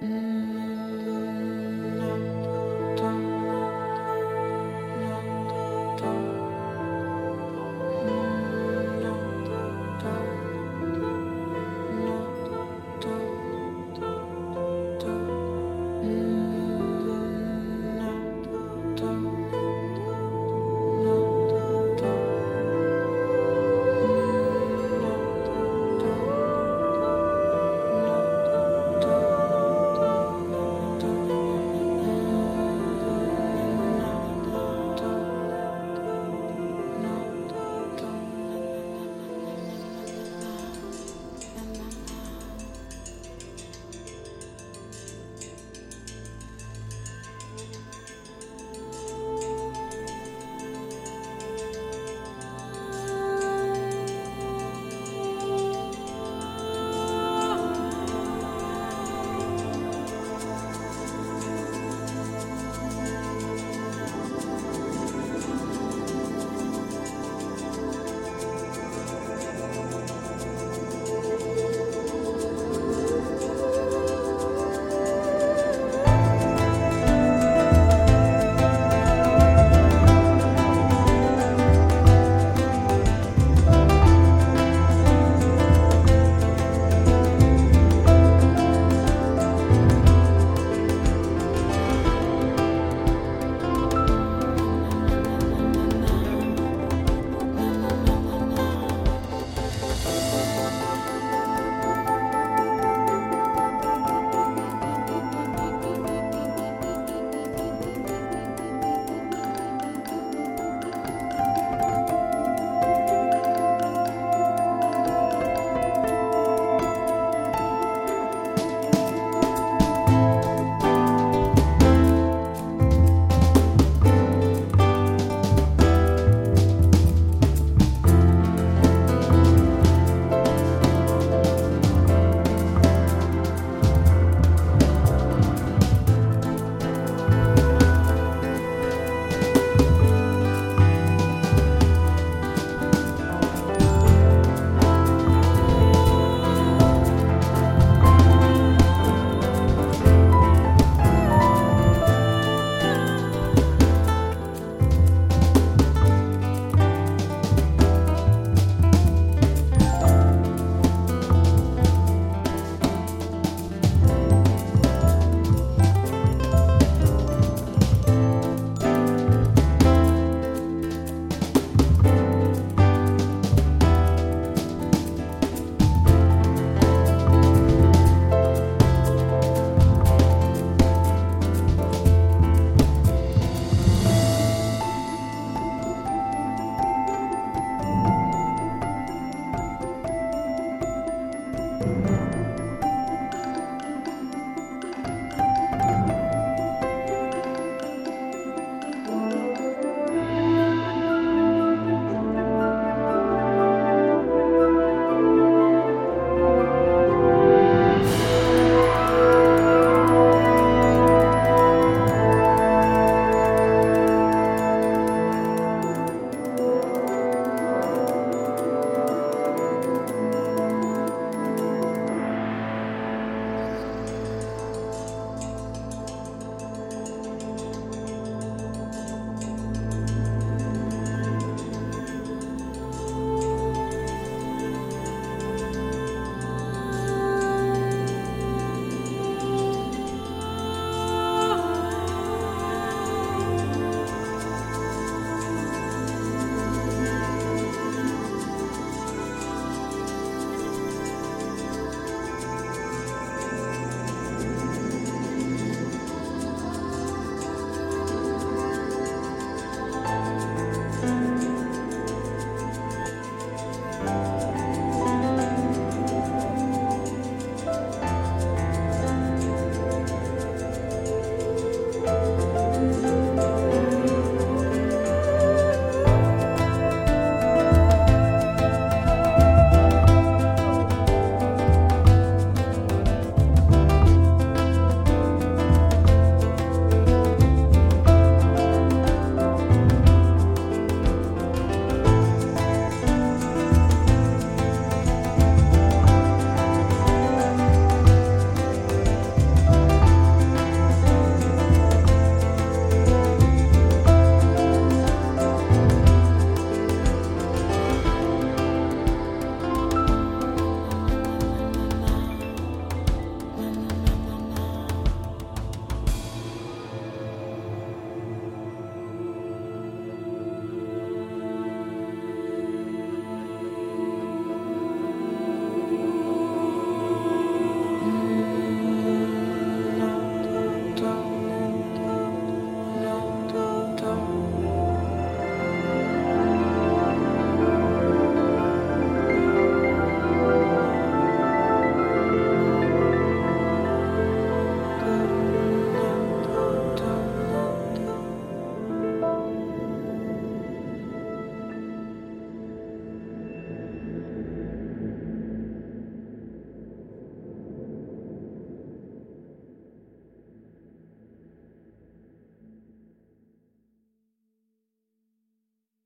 Mm.